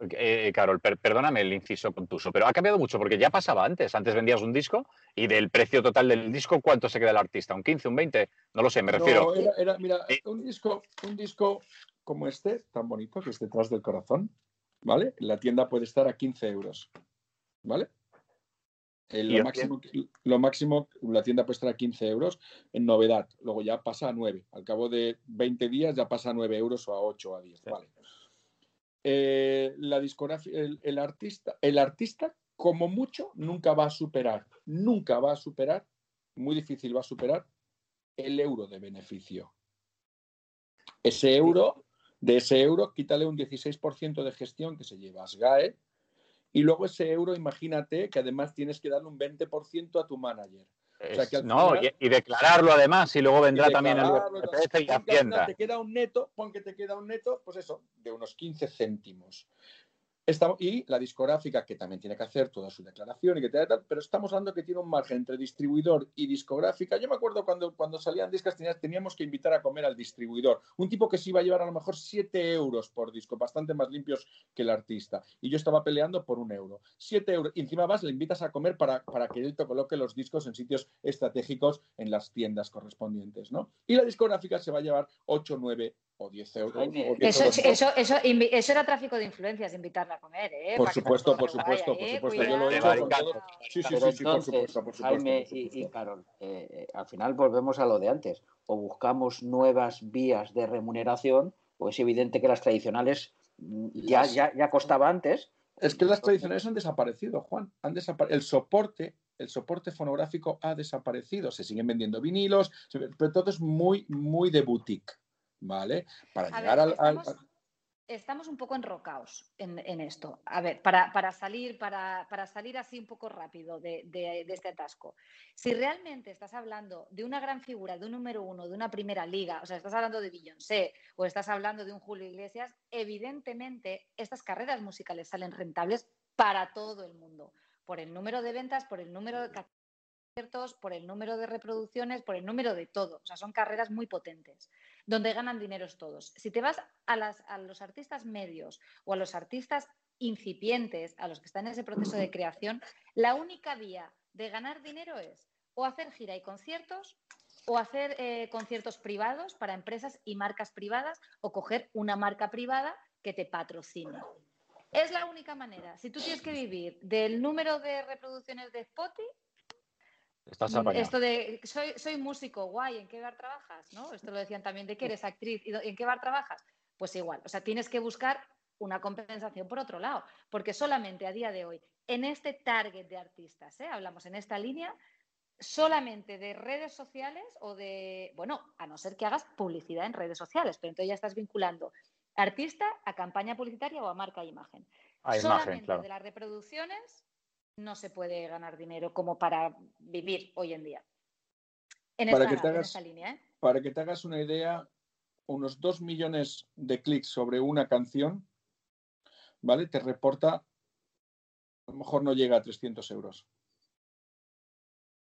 A: Eh, Carol, perdóname el inciso contuso, pero ha cambiado mucho porque ya pasaba antes. Antes vendías un disco y del precio total del disco, ¿cuánto se queda el artista? ¿Un 15, un 20? No lo sé, me refiero.
E: era, mira, un disco, un disco como este, tan bonito, que es detrás del corazón, ¿vale? La tienda puede estar a 15 euros, ¿vale? lo, máximo, lo máximo, la tienda puede estar a 15 euros en novedad. Luego ya pasa a 9. Al cabo de 20 días ya pasa a 9 euros o a 8 o a 10. Vale. Eh, la discografía, el, artista, el artista, como mucho, nunca va a superar, nunca va a superar, muy difícil va a superar el euro de beneficio. Ese euro, de ese euro, quítale un 16% de gestión que se lleva a SGAE y luego ese euro, imagínate que además tienes que darle un 20% a tu manager
A: no, y, declararlo además, y luego vendrá también el y
E: Hacienda. Te queda un neto, pon que te queda un neto, pues eso, de unos 15 céntimos y la discográfica, que también tiene que hacer toda su declaración y que tal, pero estamos hablando que tiene un margen entre distribuidor y discográfica. Yo me acuerdo cuando, cuando salían discos teníamos que invitar a comer al distribuidor, un tipo que se iba a llevar a lo mejor 7 euros por disco, bastante más limpios que el artista. Y yo estaba peleando por un euro. 7 euros. Y encima vas, le invitas a comer para, para que él te coloque los discos en sitios estratégicos en las tiendas correspondientes, ¿no? Y la discográfica se va a llevar 8, 9 o 10 euros.
D: eso, eso, eso, eso, era tráfico de influencias, invitarla a comer, ¿eh?
E: Por supuesto, por supuesto, por supuesto. Yo lo he hecho.
C: Sí, sí, sí, por supuesto, por supuesto. Jaime y, Carol, eh, eh, al final volvemos a lo de antes. O buscamos nuevas vías de remuneración, o es evidente que las tradicionales mm, ya, ya, ya costaba antes.
E: Es que las tradicionales han desaparecido, Juan. Han el soporte el soporte fonográfico ha desaparecido. Se siguen vendiendo vinilos, pero todo es muy, muy de boutique. ¿vale?
D: Para llegar al, estamos, un poco enrocados en, esto. A ver, para, salir, para, salir así un poco rápido de, este atasco. Si realmente estás hablando de una gran figura, de un número uno, de una primera liga, o sea, estás hablando de Beyoncé o estás hablando de un Julio Iglesias, evidentemente estas carreras musicales salen rentables para todo el mundo, por el número de ventas, por el número de por el número de reproducciones, por el número de todo. O sea, son carreras muy potentes, donde ganan dineros todos. Si te vas a, los artistas medios o a los artistas incipientes, a los que están en ese proceso de creación, la única vía de ganar dinero es o hacer gira y conciertos o hacer eh, conciertos privados para empresas y marcas privadas o coger una marca privada que te patrocine. Es la única manera. Si tú tienes que vivir del número de reproducciones de Spotify, Mm, esto de soy, soy músico, guay, ¿en qué bar trabajas? ¿No? Esto lo decían también de que eres actriz, ¿y en qué bar trabajas? Pues igual, o sea, tienes que buscar una compensación por otro lado, porque solamente a día de hoy, en este target de artistas, ¿eh? hablamos en esta línea, solamente de redes sociales o de, bueno, a no ser que hagas publicidad en redes sociales, pero entonces ya estás vinculando artista a campaña publicitaria o a marca e imagen. solamente de las reproducciones no se puede ganar dinero como para vivir hoy en día.
E: En para, que te hagas, línea, ¿eh? para que te hagas una idea, unos dos millones de clics sobre una canción, ¿vale? Te reporta, a lo mejor no llega a 300 euros.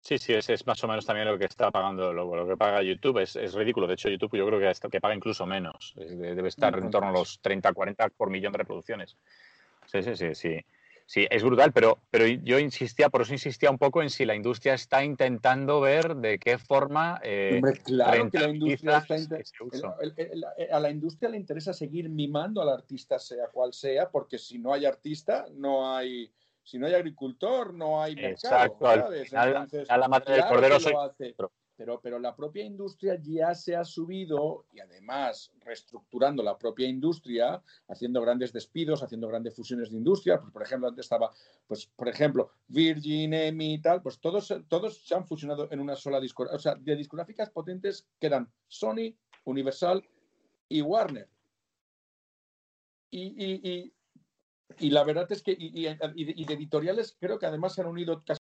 A: Sí, sí, es, más o menos también lo que está pagando, lo, que paga YouTube. Es, ridículo. De hecho, YouTube yo creo que, que paga incluso menos. Debe estar en torno a los 30, 40 por millón de reproducciones. Sí, sí, sí, sí. Sí, es brutal, pero, pero yo insistía, por eso insistía un poco en si la industria está intentando ver de qué forma.
E: Eh, Hombre, claro que la industria está a la industria le interesa seguir mimando al artista, sea cual sea, porque si no hay artista, no hay. Si no hay agricultor, no hay mercado.
A: Exacto, a la madre del cordero soy.
E: Pero, pero la propia industria ya se ha subido y además reestructurando la propia industria, haciendo grandes despidos, haciendo grandes fusiones de industria. Pues, por ejemplo, antes estaba, pues, por ejemplo, Virgin, EMI y tal, pues todos, todos se han fusionado en una sola discográfica. O sea, de discográficas potentes quedan Sony, Universal y Warner. Y, y, la verdad es que, y, de editoriales, creo que además se han unido casi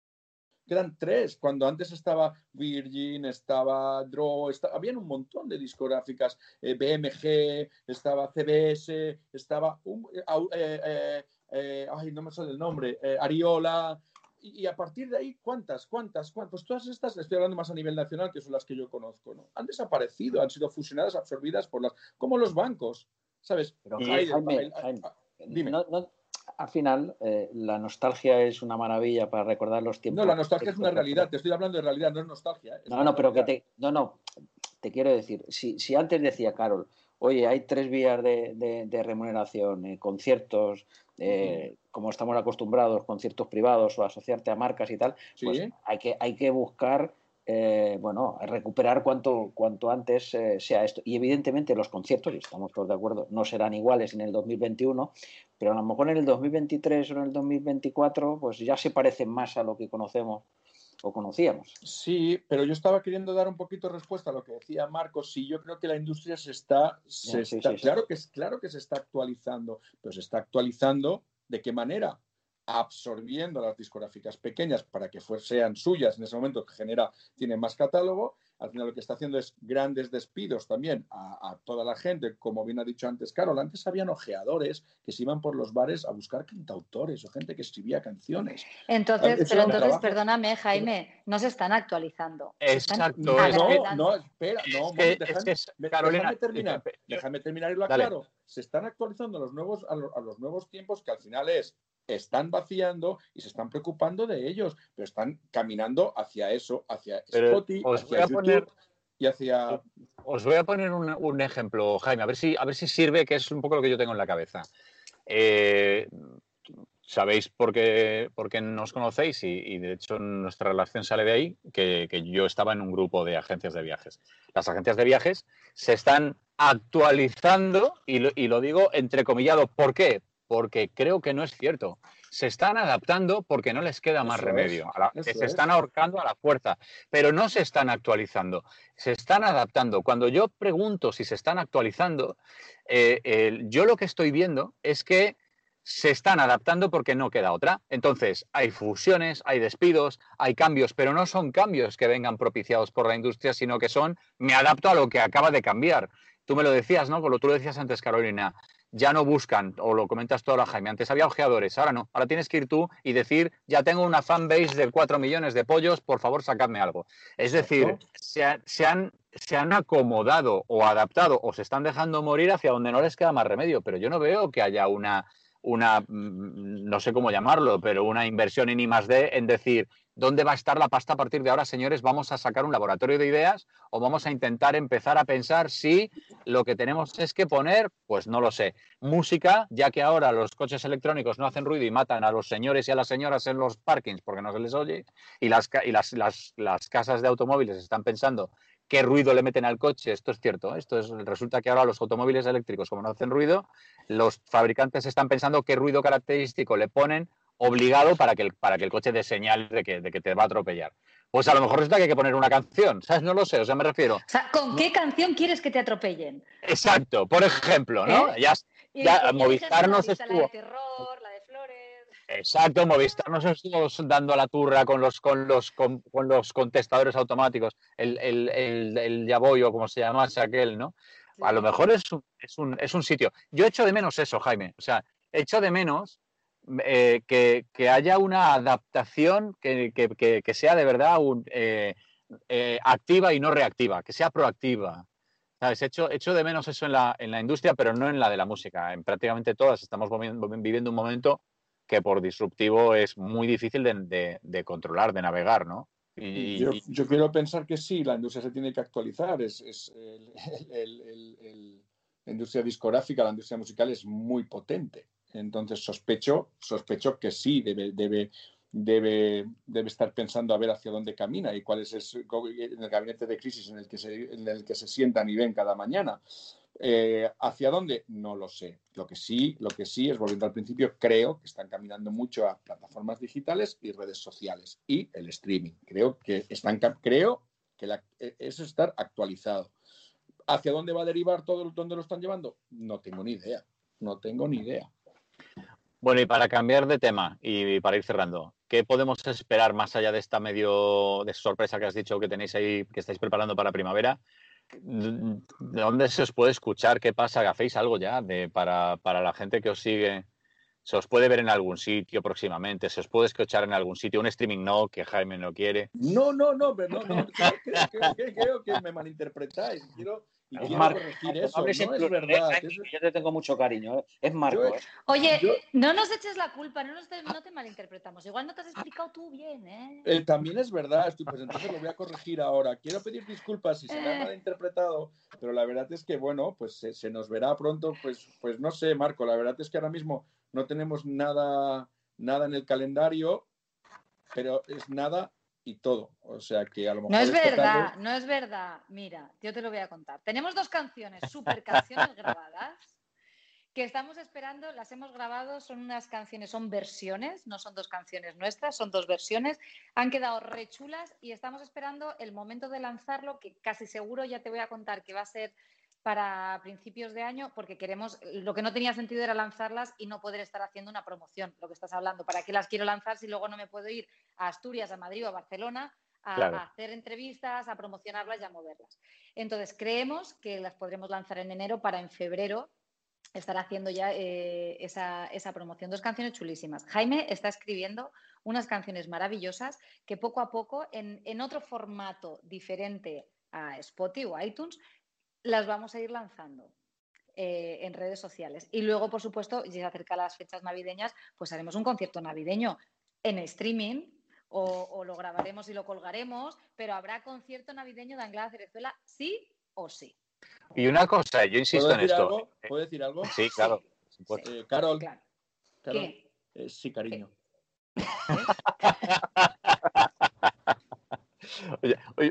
E: quedan tres, cuando antes estaba Virgin, estaba Draw, habían un montón de discográficas, eh, BMG, estaba CBS, estaba, eh, eh, ay, no me sale el nombre, Ariola, y, a partir de ahí, ¿cuántas? ¿Cuántas? ¿Cuántas? Pues todas estas, estoy hablando más a nivel nacional, que son las que yo conozco, ¿no? Han desaparecido, han sido fusionadas, absorbidas por las, como los bancos, ¿sabes?
C: Pero, dime al final eh, la nostalgia es una maravilla para recordar los tiempos.
E: No, la nostalgia es una realidad, te estoy hablando de realidad, no es nostalgia. ¿eh?
C: no, no, pero que te, no, no, te quiero decir, si, si antes decía Carol, oye, hay tres vías de, de, remuneración, eh, conciertos, como estamos acostumbrados, conciertos privados o asociarte a marcas y tal, pues hay que, hay que buscar eh, bueno, recuperar cuanto, cuanto antes eh, sea esto. Y evidentemente los conciertos, y estamos todos de acuerdo, no serán iguales en el 2021, pero a lo mejor en el 2023 o en el 2024, pues ya se parecen más a lo que conocemos o conocíamos.
E: Sí, pero yo estaba queriendo dar un poquito respuesta a lo que decía Marcos. Sí, yo creo que la industria se está, claro que es claro que se está actualizando, pero se está actualizando de qué manera absorbiendo las discográficas pequeñas para que sean suyas en ese momento que genera, tiene más catálogo. Al final lo que está haciendo es grandes despidos también a, toda la gente, como bien ha dicho antes Carol. Antes habían ojeadores que se iban por los bares a buscar cantautores o gente que escribía canciones.
D: Entonces, pero entonces, perdóname, Jaime, no se están actualizando.
A: Exacto.
E: no, no, espera, no, déjame, terminar, déjame terminar y lo aclaro. Se están actualizando los nuevos, a los nuevos tiempos que al final es están vaciando y se están preocupando de ellos, pero están caminando hacia eso, hacia Spotify, hacia YouTube y hacia...
A: Os voy a poner un, ejemplo, Jaime, a ver, si, a ver si sirve, que es un poco lo que yo tengo en la cabeza. Eh, sabéis por qué, nos conocéis y, de hecho nuestra relación sale de ahí, que, yo estaba en un grupo de agencias de viajes. Las agencias de viajes se están actualizando y lo, y lo digo entrecomillado. ¿Por qué? Porque creo que no es cierto. Se están adaptando porque no les queda más remedio. se están ahorcando a la fuerza, pero no se están actualizando. Se están adaptando. Cuando yo pregunto si se están actualizando, eh, yo lo que estoy viendo es que se están adaptando porque no queda otra. Entonces, hay fusiones, hay despidos, hay cambios, pero no son cambios que vengan propiciados por la industria, sino que son, me adapto a lo que acaba de cambiar. Tú me lo decías, ¿no? Como tú lo decías antes, Carolina, ya no buscan, o lo comentas tú ahora, Jaime, antes había ojeadores, ahora no, ahora tienes que ir tú y decir, ya tengo una fanbase de 4 millones de pollos, por favor, sacadme algo. Es decir, se, han, se han acomodado o adaptado o se están dejando morir hacia donde no les queda más remedio, pero yo no veo que haya una, una mm, no sé cómo llamarlo, pero una inversión en I más D en decir, ¿Dónde va a estar la pasta a partir de ahora, señores? ¿Vamos a sacar un laboratorio de ideas o vamos a intentar empezar a pensar si lo que tenemos es que poner, pues no lo sé, música, ya que ahora los coches electrónicos no hacen ruido y matan a los señores y a las señoras en los parkings porque no se les oye, y las, y las, las, casas de automóviles están pensando qué ruido le meten al coche. Esto es cierto. Esto es, resulta que ahora los automóviles eléctricos, como no hacen ruido, los fabricantes están pensando qué ruido característico le ponen obligado para que el, para que el coche dé señal de que, de que te va a atropellar. Pues a lo mejor resulta que hay que poner una canción, ¿sabes? No lo sé, o sea, me refiero. O
D: sea, ¿con qué canción quieres que te atropellen?
A: Exacto, por ejemplo, ¿no?
D: ¿Eh? Ya, ya Movistar nos estuvo. La de terror, la de flores.
A: Exacto, Movistar nos estuvo dando a la turra con los, con los, con, los contestadores automáticos, el, el, el, el Yaboy como se llamase aquel, ¿no? A lo mejor es un, es, un, es un sitio. Yo echo de menos eso, Jaime. O sea, echo de menos eh, que, haya una adaptación que, sea de verdad eh, eh, activa y no reactiva, que sea proactiva. ¿Sabes? Echo, de menos eso en la, en la, industria, pero no en la de la música. En prácticamente todas estamos viviendo un momento que por disruptivo es muy difícil de, controlar, de navegar, ¿no?
E: Y, yo, quiero pensar que sí, la industria se tiene que actualizar. Es, la industria discográfica, la industria musical es muy potente. Entonces sospecho, sospecho que sí debe, debe, debe, debe estar pensando a ver hacia dónde camina y cuál es el, gabinete de crisis en el que se, en el que se sientan y ven cada mañana. Eh, ¿Hacia dónde? No lo sé. Lo que sí, lo que sí es, volviendo al principio, creo que están caminando mucho a plataformas digitales y redes sociales y el streaming. Creo que están, creo que e, eso es estar actualizado. ¿Hacia dónde va a derivar todo, dónde lo están llevando? No tengo ni idea. No tengo ni idea.
A: Bueno, y para cambiar de tema y para ir cerrando, ¿qué podemos esperar más allá de esta medio de sorpresa que has dicho que tenéis ahí, que estáis preparando para primavera? ¿De dónde se os puede escuchar? ¿Qué pasa? ¿Hacéis algo ya de, para, para la gente que os sigue? ¿Se os puede ver en algún sitio próximamente? ¿Se os puede escuchar en algún sitio? ¿Un streaming no, que Jaime no quiere?
E: No, no, no, pero no, no creo, que me malinterpretáis. Quiero, y quiero corregir eso, no es verdad.
C: Yo te tengo mucho cariño, ¿eh? es Marco. ¿eh?
D: Oye, no nos eches la culpa, no, te, no, te, malinterpretamos. Igual no te has explicado tú bien, ¿eh?
E: ¿eh? también es verdad, pues entonces lo voy a corregir ahora. Quiero pedir disculpas si se me ha malinterpretado, pero la verdad es que, bueno, pues se, se, nos verá pronto, pues, pues no sé, Marco, la verdad es que ahora mismo no tenemos nada, nada en el calendario, pero es nada y todo. O sea que a lo mejor.
D: No es verdad, no es verdad. Mira, yo te lo voy a contar. Tenemos dos canciones, super canciones <laughs> grabadas, que estamos esperando, las hemos grabado, son unas canciones, son versiones, no son dos canciones nuestras, son dos versiones. Han quedado rechulas y estamos esperando el momento de lanzarlo, que casi seguro ya te voy a contar que va a ser para principios de año porque queremos, lo que no tenía sentido era lanzarlas y no poder estar haciendo una promoción, lo que estás hablando. ¿Para qué las quiero lanzar si luego no me puedo ir a Asturias, a Madrid o a Barcelona a, hacer entrevistas, a promocionarlas y a moverlas? Entonces, creemos que las podremos lanzar en enero para en febrero estar haciendo ya eh, esa, esa, promoción. Dos canciones chulísimas. Jaime está escribiendo unas canciones maravillosas que poco a poco, en, en otro formato diferente a Spotify o iTunes, las vamos a ir lanzando. Eh, en redes sociales. Y luego, por supuesto, si se acerca las fechas navideñas, pues haremos un concierto navideño en streaming o, lo grabaremos y lo colgaremos, pero habrá concierto navideño de Anglada Cerezuela, sí o sí.
A: Y una cosa, yo insisto en esto.
E: ¿Puedo decir algo?
A: Sí, claro.
E: Eh, Carol, ¿Qué? Eh, sí, cariño.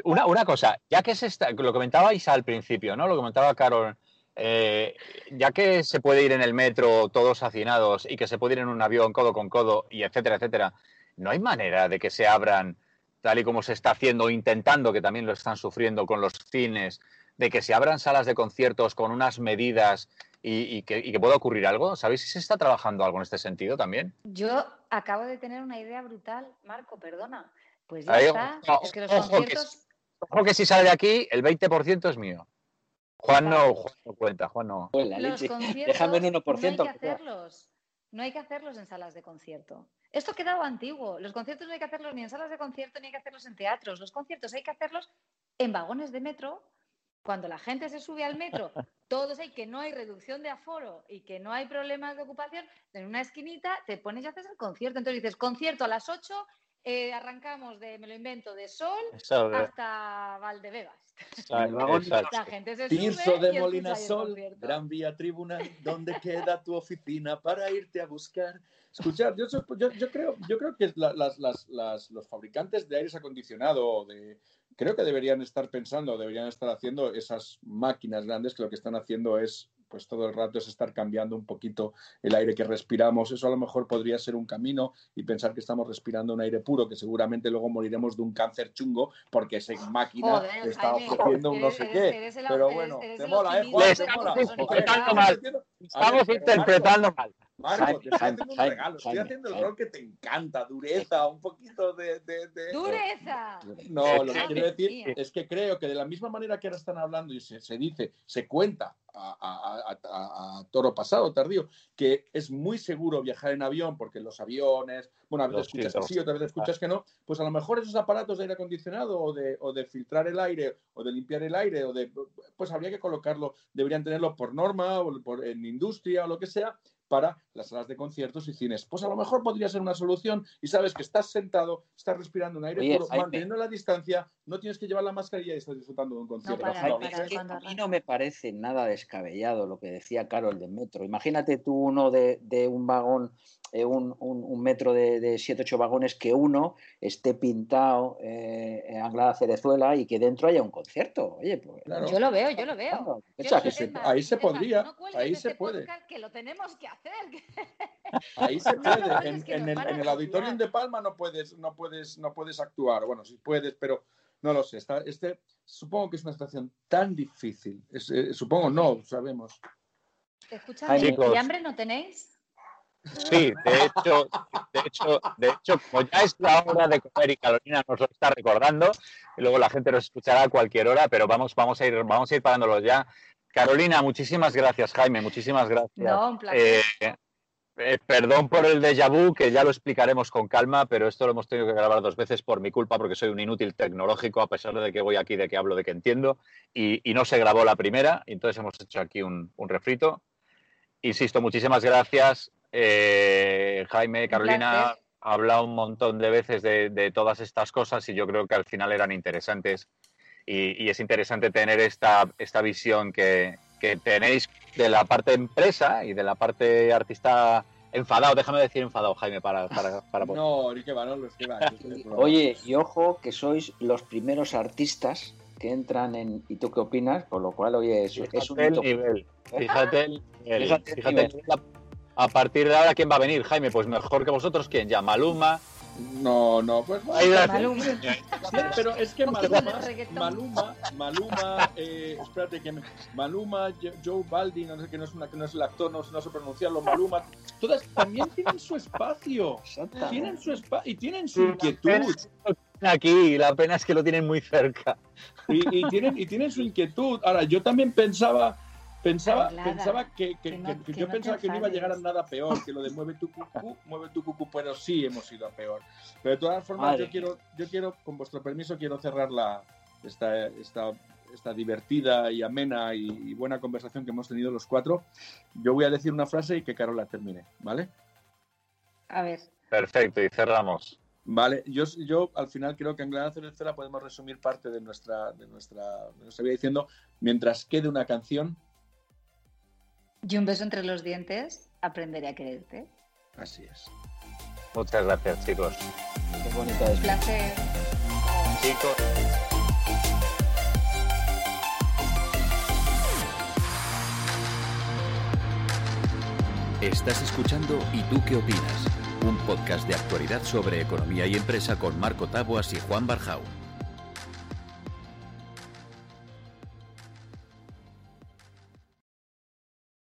A: Una, una, cosa, ya que se está, lo comentabais al principio, ¿no? Lo comentaba Carol, eh, ya que se puede ir en el metro todos hacinados y que se puede ir en un avión codo con codo y etcétera, etcétera, ¿no hay manera de que se abran, tal y como se está haciendo, intentando, que también lo están sufriendo con los cines, de que se abran salas de conciertos con unas medidas y, que, y, que, pueda ocurrir algo? ¿Sabéis si se está trabajando algo en este sentido también?
D: Yo acabo de tener una idea brutal, Marco, perdona. Pues ya está. es que los conciertos...
A: ojo que si sale de aquí, el 20% es mío. Juan no, Juan no cuenta, Juan no.
D: Los conciertos Déjame en 1%. No hay que hacerlos. No hay que hacerlos en salas de concierto. Esto ha quedado antiguo. Los conciertos no hay que hacerlos ni en salas de concierto ni hay que hacerlos en teatros. Los conciertos hay que hacerlos en vagones de metro. Cuando la gente se sube al metro, <laughs> todos hay que no hay reducción de aforo y que no hay problemas de ocupación, en una esquinita te pones y haces el concierto. Entonces dices, concierto a las 8 eh, arrancamos de, me lo invento, de Sol hasta Valdebebas.
E: La gente se Tirso de Molina Sol, Gran Vía Tribunal, ¿dónde queda tu oficina para irte a buscar? Escuchar, yo, yo, creo, yo creo que las, las, las, los fabricantes de aires acondicionado, de, creo que deberían estar pensando, deberían estar haciendo esas máquinas grandes que lo que están haciendo es pues todo el rato es estar cambiando un poquito el aire que respiramos. Eso a lo mejor podría ser un camino y pensar que estamos respirando un aire puro, que seguramente luego moriremos de un cáncer chungo porque esa máquina está ofreciendo un no sé qué. Pero bueno, te mola, ¿eh?
A: estamos interpretando mal. Estamos interpretando mal.
E: Marco, te estoy haciendo un regalo, estoy haciendo el rol que te encanta, dureza, un poquito de...
D: ¡Dureza!
E: No, lo que quiero decir es que creo que de la misma manera que ahora están hablando y se, se dice, se cuenta a, toro pasado, tardío, que es muy seguro viajar en avión porque los aviones, bueno, a veces escuchas que sí, otras veces escuchas que no, pues a lo mejor esos aparatos de aire acondicionado o de, o de filtrar el aire o de limpiar el aire o de, pues habría que colocarlo, deberían tenerlo por norma o por, en industria o lo que sea, para las salas de conciertos y cines. Pues a lo mejor podría ser una solución y sabes que estás sentado, estás respirando un aire puro, manteniendo la distancia, no tienes que llevar la mascarilla y estás disfrutando de un concierto.
C: a mí no me parece nada descabellado lo que decía Carol de Metro. Imagínate tú uno de, un vagón eh, un, un, metro de, 7-8 vagones que uno esté pintado eh, en Anglada Cerezuela y que dentro haya un concierto. Oye, pues,
D: Yo lo veo, yo lo veo.
E: ahí se podría, ahí se este puede.
D: Que lo tenemos que hacer. <laughs>
E: Ahí se <laughs> puede. en, el, en el auditorium de Palma no puedes, no puedes, no puedes actuar. Bueno, sí puedes, pero no lo sé. Está, este, supongo que es una situación tan difícil. Eh, supongo no, sabemos.
D: Escúchame, ¿y hambre no tenéis?
A: Sí, de hecho, de hecho, de hecho, como ya es la hora de comer y Carolina nos lo está recordando, y luego la gente nos escuchará a cualquier hora, pero vamos, vamos a ir, vamos a ir parándolo ya. Carolina, muchísimas gracias, Jaime, muchísimas gracias.
D: No, un placer. Eh,
A: eh, perdón por el déjà vu, que ya lo explicaremos con calma, pero esto lo hemos tenido que grabar dos veces por mi culpa, porque soy un inútil tecnológico, a pesar de que voy aquí, de que hablo, de que entiendo, y, no se grabó la primera, entonces hemos hecho aquí un, un refrito. Insisto, muchísimas gracias. Eh, Jaime, Carolina, ha hablado un montón de veces de, todas estas cosas y yo creo que al final eran interesantes. Y, es interesante tener esta, esta visión que, tenéis de la parte empresa y de la parte artista enfadado. Déjame decir enfadado, Jaime, para... para,
E: No, ni que va, no, los que va.
C: Oye, y ojo que sois los primeros artistas que entran en ¿y tú qué opinas? Por lo cual, oye, es, es un
A: nivel. Fíjate el Fíjate, fíjate a partir de ahora, ¿quién va a venir, Jaime? Pues mejor que vosotros, ¿quién? Ya, Maluma.
E: No, no, pues
D: Maluma.
E: pero es que Maluma, Maluma, Maluma, eh, espérate que Maluma, Joe Baldi, no sé que no es una, que no es el actor, no, no sé pronunciarlo, Maluma, todas también tienen su espacio, tienen su espacio y tienen su inquietud.
A: Aquí, la pena es que lo tienen muy cerca.
E: Y, y, tienen, y tienen su inquietud. Ahora, yo también pensaba Pensaba, pensaba que, yo pensaba que no iba a llegar a nada peor, <laughs> que lo de mueve tu cucú, mueve tu cucú, pero sí hemos ido a peor. Pero de todas formas, yo quiero, yo quiero, con vuestro permiso, quiero cerrar la, esta, esta, esta divertida y amena y, buena conversación que hemos tenido los cuatro. Yo voy a decir una frase y que Carola termine, ¿vale?
D: A ver.
A: Perfecto, y cerramos.
E: Vale, yo, yo al final creo que en Gran Cerecera podemos resumir parte de nuestra, de nuestra, de nuestra vida diciendo, mientras quede una canción,
D: y un beso entre los dientes, aprenderé a quererte.
E: Así es.
A: Muchas gracias, chicos.
C: Qué bonita es.
D: Un placer.
A: Chicos.
B: Estás escuchando ¿Y tú qué opinas? Un podcast de actualidad sobre economía y empresa con Marco Taboas y Juan Barjau.